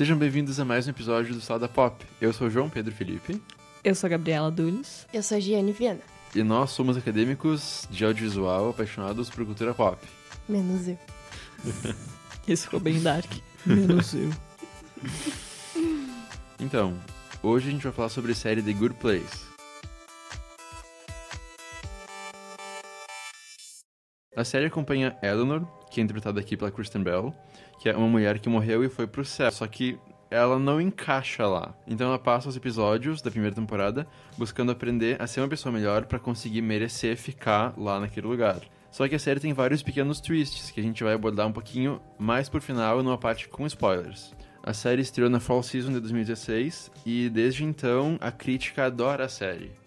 Sejam bem-vindos a mais um episódio do Salada Pop. Eu sou o João Pedro Felipe Eu sou a Gabriela Dulis. Eu sou a Giane Viana. e nós somos acadêmicos de audiovisual apaixonados por cultura pop. Menos eu. Isso ficou bem dark. Menos eu. Então, hoje a gente vai falar sobre a série The Good Place. A série acompanha Eleanor, que é interpretada aqui pela Kristen Bell, que é uma mulher que morreu e foi pro céu, só que ela não encaixa lá. Então ela passa os episódios da primeira temporada buscando aprender a ser uma pessoa melhor pra conseguir merecer ficar lá naquele lugar. Só que a série tem vários pequenos twists que a gente vai abordar um pouquinho mais por final numa parte com spoilers. A série estreou na Fall Season de 2016 e desde então a crítica adora a série.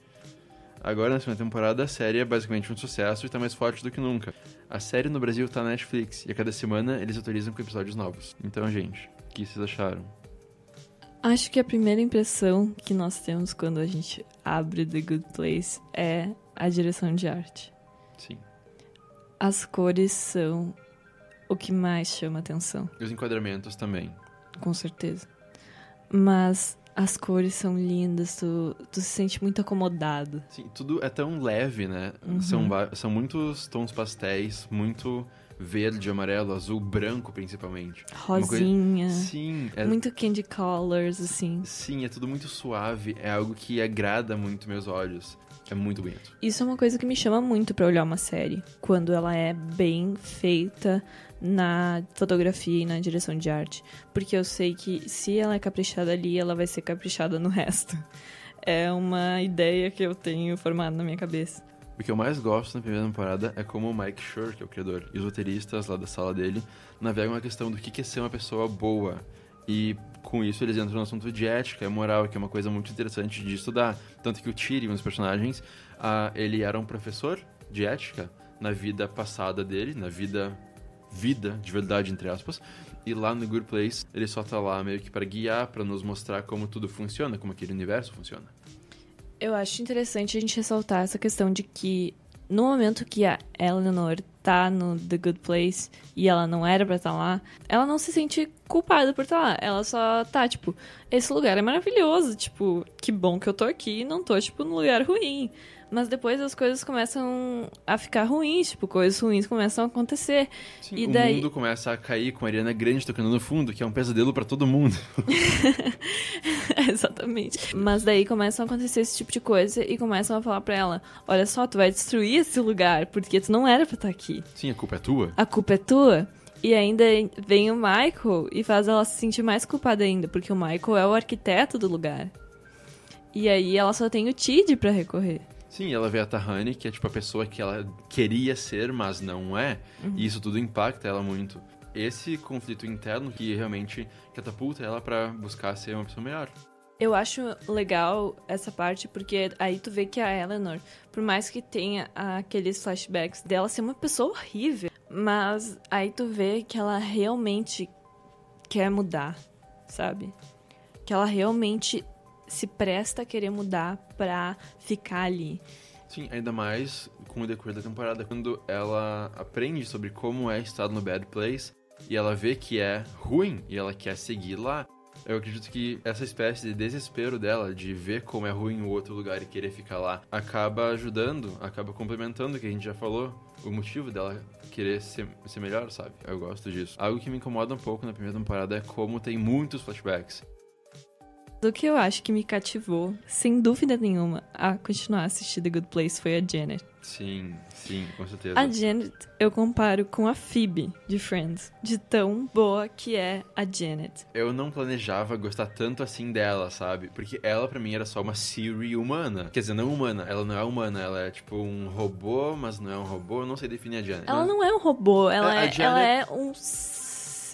Agora, na segunda temporada, a série é basicamente um sucesso e tá mais forte do que nunca. A série no Brasil tá na Netflix e a cada semana eles atualizam com episódios novos. Então, gente, o que vocês acharam? Acho que a primeira impressão que nós temos quando a gente abre The Good Place é a direção de arte. Sim. As cores são o que mais chama atenção, E os enquadramentos também. com certeza. Mas as cores são lindas, tu, tu se sente muito acomodado. Sim, tudo é tão leve, né? São, va- são muitos tons pastéis, muito verde, amarelo, azul, branco principalmente. Uma coisa- Rosinha, Sim, é, muito candy colors, assim. sim, é tudo muito suave, é algo que agrada muito meus olhos. É muito bonito. Isso é uma coisa que me chama muito pra olhar uma série, quando ela é bem feita na fotografia e na direção de arte, porque eu sei que se ela é caprichada ali, ela vai ser caprichada no resto. É uma ideia que eu tenho formada na minha cabeça. O que eu mais gosto na primeira temporada é como o Mike Schur, que é o criador, e os roteiristas lá da sala dele navegam a questão do que é ser uma pessoa boa. E com isso eles entram no assunto de ética e moral, que é uma coisa muito interessante de estudar. Tanto que o Tyrion, um dos personagens, ah, ele era um professor de ética na vida passada dele, na vida vida de verdade entre aspas. E lá no Good Place, ele só tá lá meio que para guiar, para nos mostrar como tudo funciona, como aquele universo funciona. Eu acho interessante a gente ressaltar essa questão de que no momento que a Eleanor tá no The Good Place e ela não era pra estar lá, ela não se sente culpada por estar lá. Ela só tá, tipo, esse lugar é maravilhoso, tipo, que bom que eu tô aqui e não tô, tipo, num lugar ruim. Mas depois as coisas começam a ficar ruins, tipo, coisas ruins começam a acontecer. Sim, E o daí- mundo começa a cair com a Ariana Grande tocando no fundo, que é um pesadelo pra todo mundo. Exatamente. Mas daí começam a acontecer esse tipo de coisa e começam a falar pra ela: olha só, tu vai destruir esse lugar porque tu não era pra estar aqui. Sim, a culpa é tua. A culpa é tua. E ainda vem o Michael e faz ela se sentir mais culpada ainda, porque o Michael é o arquiteto do lugar. E aí ela só tem o Tid pra recorrer. Sim, ela vê a Tahani, que é tipo a pessoa que ela queria ser, mas não é. E isso tudo impacta ela muito. Esse conflito interno que realmente catapulta ela pra buscar ser uma pessoa melhor. Eu acho legal essa parte porque aí tu vê que a Eleanor, por mais que tenha aqueles flashbacks dela ser uma pessoa horrível, mas aí tu vê que ela realmente quer mudar, sabe? Que ela realmente se presta a querer mudar pra ficar ali. Sim, ainda mais com o decorrer da temporada, quando ela aprende sobre como é estar no Bad Place e ela vê que é ruim e ela quer seguir lá. Eu acredito que essa espécie de desespero dela de ver como é ruim o outro lugar e querer ficar lá acaba ajudando, acaba complementando o que a gente já falou, o motivo dela querer ser, ser melhor, sabe? Eu gosto disso. Algo que me incomoda um pouco na primeira temporada é como tem muitos flashbacks. Do que eu acho que me cativou, sem dúvida nenhuma, a continuar a assistir The Good Place foi a Janet. Sim, sim, com certeza. A Janet eu comparo com a Phoebe de Friends, de tão boa que é a Janet. Eu não planejava gostar tanto assim dela, sabe? Porque ela pra mim era só uma Siri humana. Quer dizer, não humana, ela não é humana, ela é tipo um robô, mas não é um robô, eu não sei definir a Janet. Ela não é um robô, ela, É, é, Janet- ela é um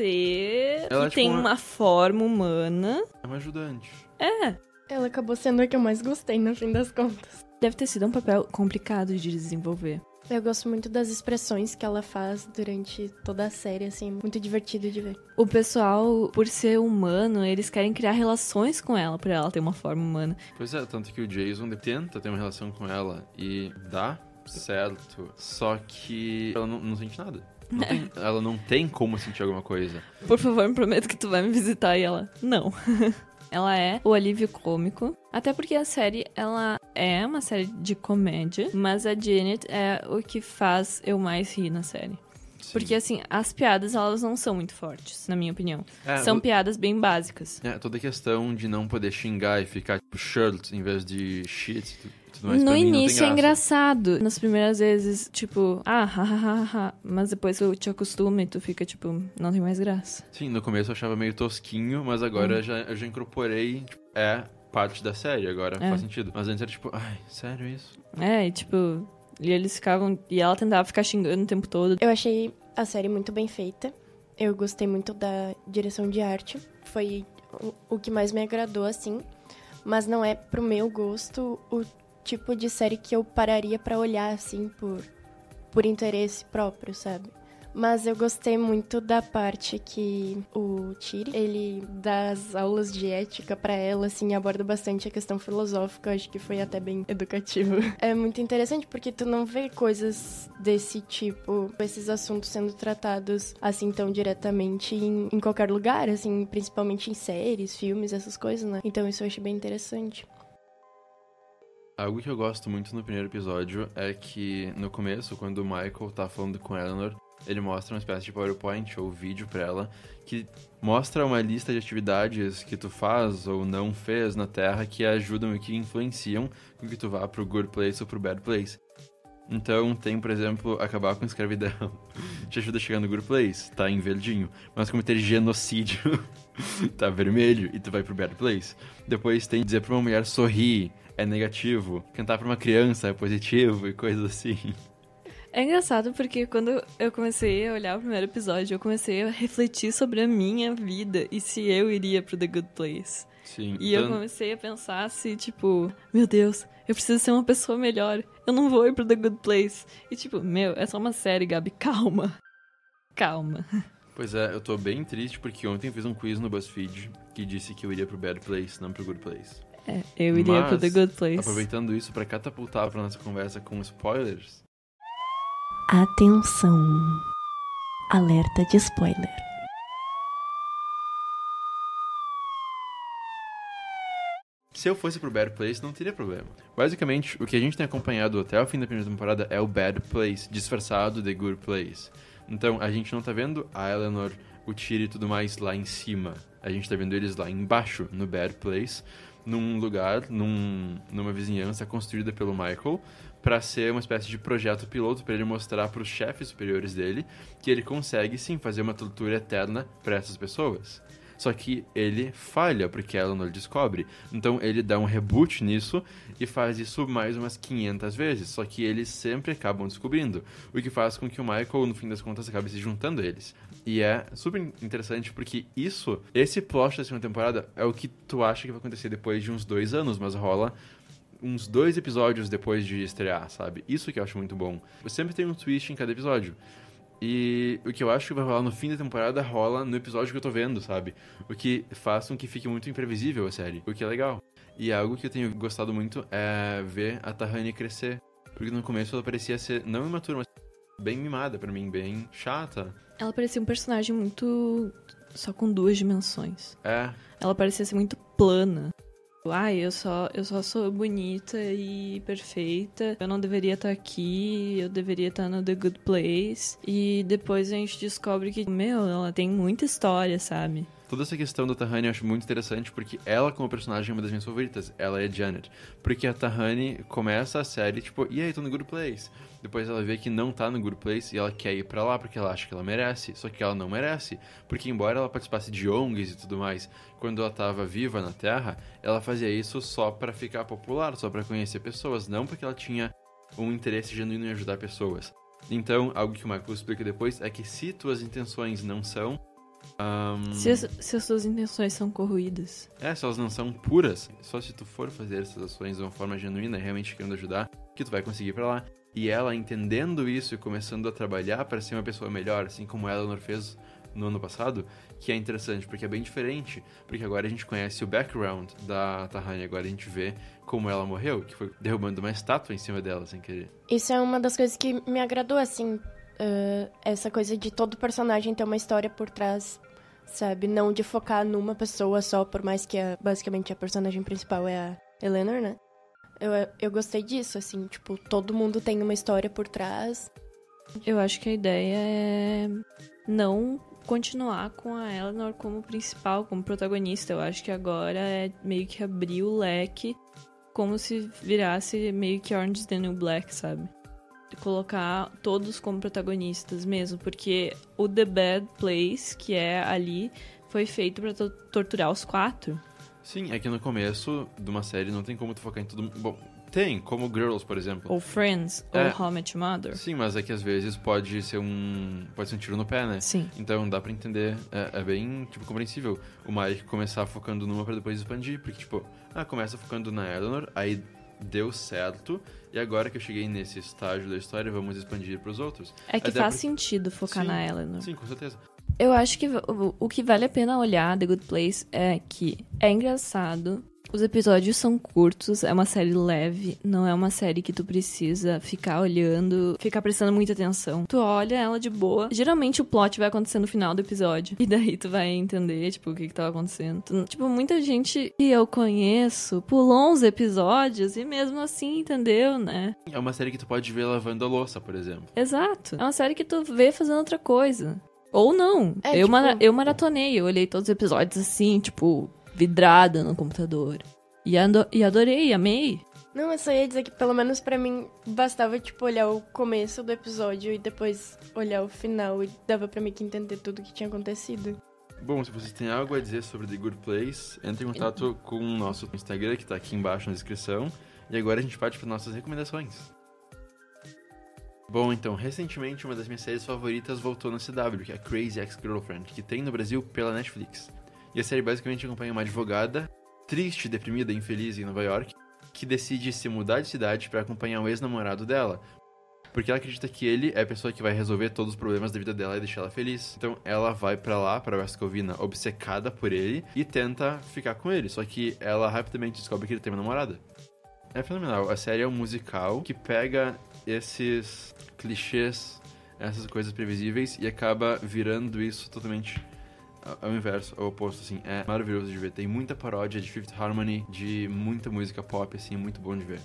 ser Ela é que tipo tem uma- uma forma humana. É uma ajudante. É, Ela acabou sendo a que eu mais gostei, no fim das contas. deve ter sido um papel complicado de desenvolver. Eu gosto muito das expressões que ela faz durante toda a série, assim, muito divertido de ver. O pessoal, por ser humano, eles querem criar relações com ela, por ela ter uma forma humana. Pois é, tanto que o Jason tenta ter uma relação com ela e dá certo, só que ela não, não sente nada. Não tem- ela não tem como sentir alguma coisa. Por favor, me prometo que tu vai me visitar. E ela, não. ela é o alívio cômico. Até porque a série, ela é uma série de comédia. Mas a Janet é o que faz eu mais rir na série. Sim. Porque, assim, as piadas, elas não são muito fortes, na minha opinião. É, são o- piadas bem básicas. É, toda a questão de não poder xingar e ficar tipo shirt em vez de shit e tudo mais. no início é graça. engraçado. Nas primeiras vezes, tipo, ah, ha, ha, ha, ha. Mas depois tu te acostuma e tu fica, tipo, não tem mais graça. Sim, no começo eu achava meio tosquinho, mas agora eu, já, eu já incorporei. Tipo, é parte da série, agora É. faz sentido. Mas antes era tipo, ai, sério isso? É, e tipo, e eles ficavam. E ela tentava ficar xingando o tempo todo. Eu achei a série muito bem feita. Eu gostei muito da direção de arte. Foi o, o que mais me agradou, assim. Mas não é pro meu gosto o tipo de série que eu pararia pra olhar, assim, por, por interesse próprio, sabe? Mas eu gostei muito da parte que o Tiri, ele dá as aulas de ética pra ela, assim, aborda bastante a questão filosófica, acho que foi até bem educativo. É muito interessante porque tu não vê coisas desse tipo, esses assuntos sendo tratados assim tão diretamente em, em qualquer lugar, assim, principalmente em séries, filmes, essas coisas, né? Então isso eu achei bem interessante. Algo que eu gosto muito no primeiro episódio é que no começo, quando o Michael tá falando com Eleanor, ele mostra uma espécie de PowerPoint ou vídeo pra ela que mostra uma lista de atividades que tu faz ou não fez na Terra que ajudam e que influenciam com que tu vá pro good place ou pro bad place. Então tem, por exemplo, acabar com a escravidão. Te ajuda a chegar no good place, tá em verdinho. Mas cometer genocídio, tá vermelho e tu vai pro bad place. Depois tem dizer pra uma mulher sorrir, é negativo. Cantar pra uma criança é positivo e coisas assim. É engraçado porque quando eu comecei a olhar o primeiro episódio, eu comecei a refletir sobre a minha vida e se eu iria pro The Good Place. Sim. E eu então- comecei a pensar se, tipo, meu Deus, eu preciso ser uma pessoa melhor. Eu não vou ir pro The Good Place. E, tipo, meu, é só uma série, Gabi, calma. Calma. Pois é, eu tô bem triste porque ontem eu fiz um quiz no BuzzFeed que disse que eu iria pro bad place, não pro good place. É, eu iria pro The Good Place. Aproveitando isso pra catapultar pra nossa conversa com spoilers, Atenção! Alerta de spoiler. Se eu fosse pro Bad Place, não teria problema. Basicamente, o que a gente tem acompanhado até o fim da primeira temporada é o Bad Place, disfarçado de Good Place. Então, a gente não tá vendo a Eleanor, o Tyr e tudo mais lá em cima. A gente tá vendo eles lá embaixo, no Bad Place, num lugar, num, numa vizinhança construída pelo Michael, pra ser uma espécie de projeto piloto pra ele mostrar pros chefes superiores dele que ele consegue sim fazer uma tortura eterna pra essas pessoas. Só que ele falha, porque a Eleanor descobre. Então ele dá um reboot nisso e faz isso mais umas 500 vezes. Só que eles sempre acabam descobrindo. O que faz com que o Michael, no fim das contas, acabe se juntando a eles. E é super interessante porque isso, esse plot da segunda temporada, é o que tu acha que vai acontecer depois de uns dois anos, mas rola uns dois episódios depois de estrear, sabe? Isso que eu acho muito bom. Sempre tem um twist em cada episódio. E o que eu acho que vai rolar no fim da temporada rola no episódio que eu tô vendo, sabe? O que faz com que fique muito imprevisível a série, o que é legal. E algo que eu tenho gostado muito é ver a Tahani crescer. Porque no começo ela parecia ser não imatura, mas bem mimada pra mim, bem chata. Ela parecia um personagem muito. só com duas dimensões. É, Ela parecia ser muito plana. Ai, eu só, eu só sou bonita e perfeita. Eu não deveria estar aqui, eu deveria estar no The Good Place. E depois a gente descobre que, meu, ela tem muita história, sabe? Toda essa questão da Tahani eu acho muito interessante porque ela, como personagem, é uma das minhas favoritas. Ela é Janet. Porque a Tahani começa a série, tipo, e aí, tô no Good Place. Depois ela vê que não tá no Good Place e ela quer ir pra lá porque ela acha que ela merece. Só que ela não merece. Porque, embora ela participasse de ONGs e tudo mais, quando ela tava viva na Terra, ela fazia isso só pra ficar popular, só pra conhecer pessoas, não porque ela tinha um interesse genuíno em ajudar pessoas. Então, algo que o Michael explica depois é que se tuas intenções não são. Ahn, Se, as, se as suas intenções são corroídas. é, se elas não são puras, só se tu for fazer essas ações de uma forma genuína, realmente querendo ajudar, que tu vai conseguir ir pra lá. E ela entendendo isso e começando a trabalhar para ser uma pessoa melhor, assim como a Eleanor fez no ano passado, que é interessante, porque é bem diferente, porque agora a gente conhece o background da Tahani, agora a gente vê como ela morreu, que foi derrubando uma estátua em cima dela sem querer. Isso é uma das coisas que me agradou, assim, uh, essa coisa de todo personagem ter uma história por trás, sabe? Não de focar numa pessoa só, por mais que a, basicamente a personagem principal é a Eleanor, né? Eu, eu gostei disso, assim, tipo, todo mundo tem uma história por trás. Eu acho que a ideia é não continuar com a Eleanor como principal, como protagonista. Eu acho que agora é meio que abrir o leque como se virasse meio que Orange is the New Black, sabe? Colocar todos como protagonistas mesmo, porque o The Bad Place, que é ali, foi feito para torturar os quatro. Sim, é que no começo de uma série não tem como tu focar em tudo. Bom, tem, como Girls, por exemplo. Ou Friends, é, ou How I Met Your Mother. Sim, mas é que às vezes pode ser um. Pode ser um tiro no pé, né? Sim. Então dá pra entender. É, é bem, tipo, compreensível o Mike começar focando numa pra depois expandir. Porque, tipo, ah, começa focando na Eleanor, aí deu certo. E agora que eu cheguei nesse estágio da história, vamos expandir pros outros. É que Até faz sentido focar sim, na Eleanor. Sim, com certeza. Eu acho que o, o que vale a pena olhar The Good Place é que é engraçado, os episódios são curtos, é uma série leve, não é uma série que tu precisa ficar olhando, ficar prestando muita atenção. Tu olha ela de boa. Geralmente o plot vai acontecer no final do episódio. E daí tu vai entender, tipo, o que que tava acontecendo. Tu, tipo, muita gente que eu conheço pulou uns episódios e mesmo assim entendeu, né? É uma série que tu pode ver lavando a louça, por exemplo. Exato. É uma série que tu vê fazendo outra coisa. Ou não. É, eu, tipo... mara eu maratonei, eu olhei todos os episódios assim, tipo, vidrada no computador. E, ando e adorei, amei. Não, eu só ia dizer que pelo menos para mim bastava, tipo, olhar o começo do episódio e depois olhar o final e dava pra mim que entender tudo que tinha acontecido. Bom, se vocês têm algo a dizer sobre The Good Place, entre em contato com o nosso Instagram, que tá aqui embaixo na descrição. E agora a gente parte para nossas recomendações. Bom, então, recentemente uma das minhas séries favoritas voltou no CW, que é Crazy Ex-Girlfriend, que tem no Brasil pela Netflix. E a série basicamente acompanha uma advogada triste, deprimida infeliz em Nova York, que decide se mudar de cidade para acompanhar o ex-namorado dela. Porque ela acredita que ele é a pessoa que vai resolver todos os problemas da vida dela e deixar ela feliz. Então ela vai para lá, para West obcecada por ele e tenta ficar com ele. Só que ela rapidamente descobre que ele tem uma namorada. É fenomenal. A série é um musical que pega esses clichês, essas coisas previsíveis e acaba virando isso totalmente ao inverso, ao oposto, assim, é maravilhoso de ver. Tem muita paródia de Fifth Harmony, de muita música pop, assim, é muito bom de ver.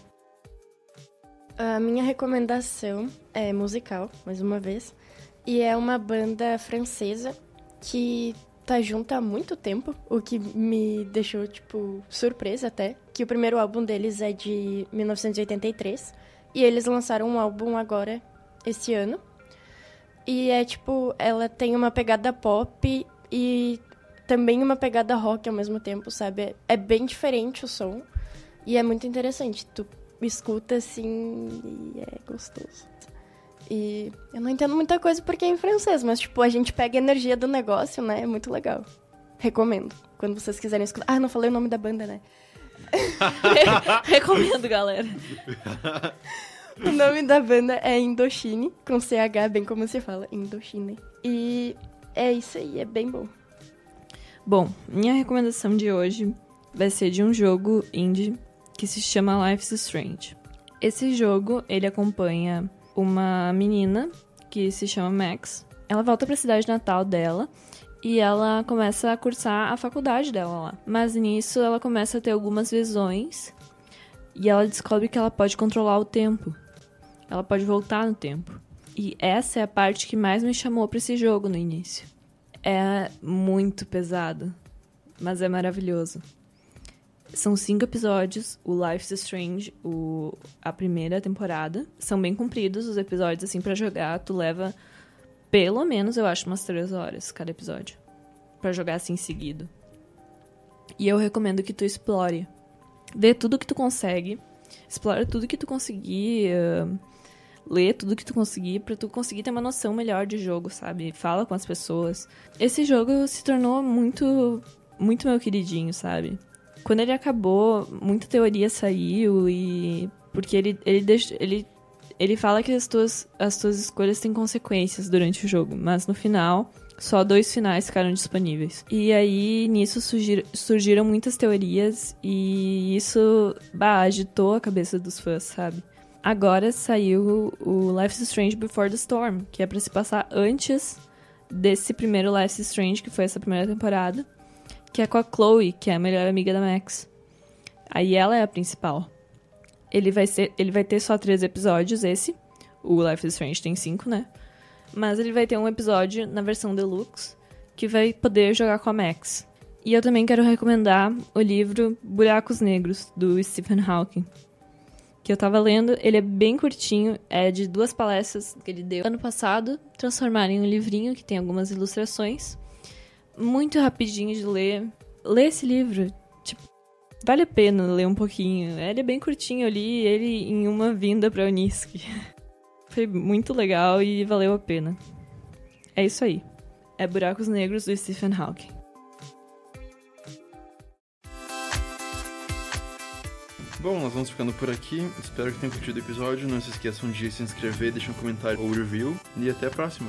A minha recomendação é musical, mais uma vez, e é uma banda francesa que tá junto há muito tempo, o que me deixou, tipo, surpresa até, que o primeiro álbum deles é de 1983, e eles lançaram um álbum agora, esse ano, e é tipo, ela tem uma pegada pop e também uma pegada rock ao mesmo tempo, sabe? É bem diferente o som e é muito interessante. Tu escuta assim e é gostoso. E eu não entendo muita coisa porque é em francês, mas tipo, a gente pega a energia do negócio, né? É muito legal. Recomendo. Quando vocês quiserem escutar. Ah, não falei o nome da banda, né? Recomendo, galera. o nome da banda é Indochine, com CH, bem como se fala, Indochine. E é isso aí, é bem bom. Bom, minha recomendação de hoje vai ser de um jogo indie que se chama Life's Strange. Esse jogo, ele acompanha uma menina que se chama Max. Ela volta para a cidade natal dela e ela começa a cursar a faculdade dela lá. Mas nisso ela começa a ter algumas visões e ela descobre que ela pode controlar o tempo. Ela pode voltar no tempo. E essa é a parte que mais me chamou para esse jogo no início. É muito pesado, mas é maravilhoso. São cinco episódios, o Life's Strange, o, a primeira temporada. São bem compridos os episódios, assim, para jogar. Tu leva, pelo menos, eu acho, umas três horas cada episódio. para jogar assim seguido. E eu recomendo que tu explore. Vê tudo que tu consegue. Explora tudo que tu conseguir. Uh, ler tudo que tu conseguir para tu conseguir ter uma noção melhor de jogo, sabe? Fala com as pessoas. Esse jogo se tornou muito muito meu queridinho, sabe? Quando ele acabou, muita teoria saiu e porque ele ele deixa, ele ele fala que as tuas as tuas escolhas têm consequências durante o jogo, mas no final só dois finais ficaram disponíveis. E aí, nisso surgir, surgiram muitas teorias e isso bah, agitou a cabeça dos fãs, sabe? Agora saiu o Life is Strange Before the Storm, que é pra se passar antes desse primeiro Life is Strange, que foi essa primeira temporada, que é com a Chloe, que é a melhor amiga da Max. Aí ela é a principal. Ele vai, ser, ele vai ter só três episódios, esse. O Life is Strange tem cinco, né? Mas ele vai ter um episódio na versão deluxe, que vai poder jogar com a Max. E eu também quero recomendar o livro Buracos Negros, do Stephen Hawking. Que eu tava lendo, ele é bem curtinho, é de duas palestras que ele deu ano passado, transformaram em um livrinho que tem algumas ilustrações. Muito rapidinho de ler. Ler esse livro, tipo, vale a pena ler um pouquinho. Ele é bem curtinho, eu li ele em uma vinda pra Unisc. Foi muito legal e valeu a pena. É isso aí. É Buracos Negros do Stephen Hawking. Bom, nós vamos ficando por aqui. Espero que tenham curtido o episódio. Não se esqueçam de se inscrever, deixar um comentário ou review. E até a próxima.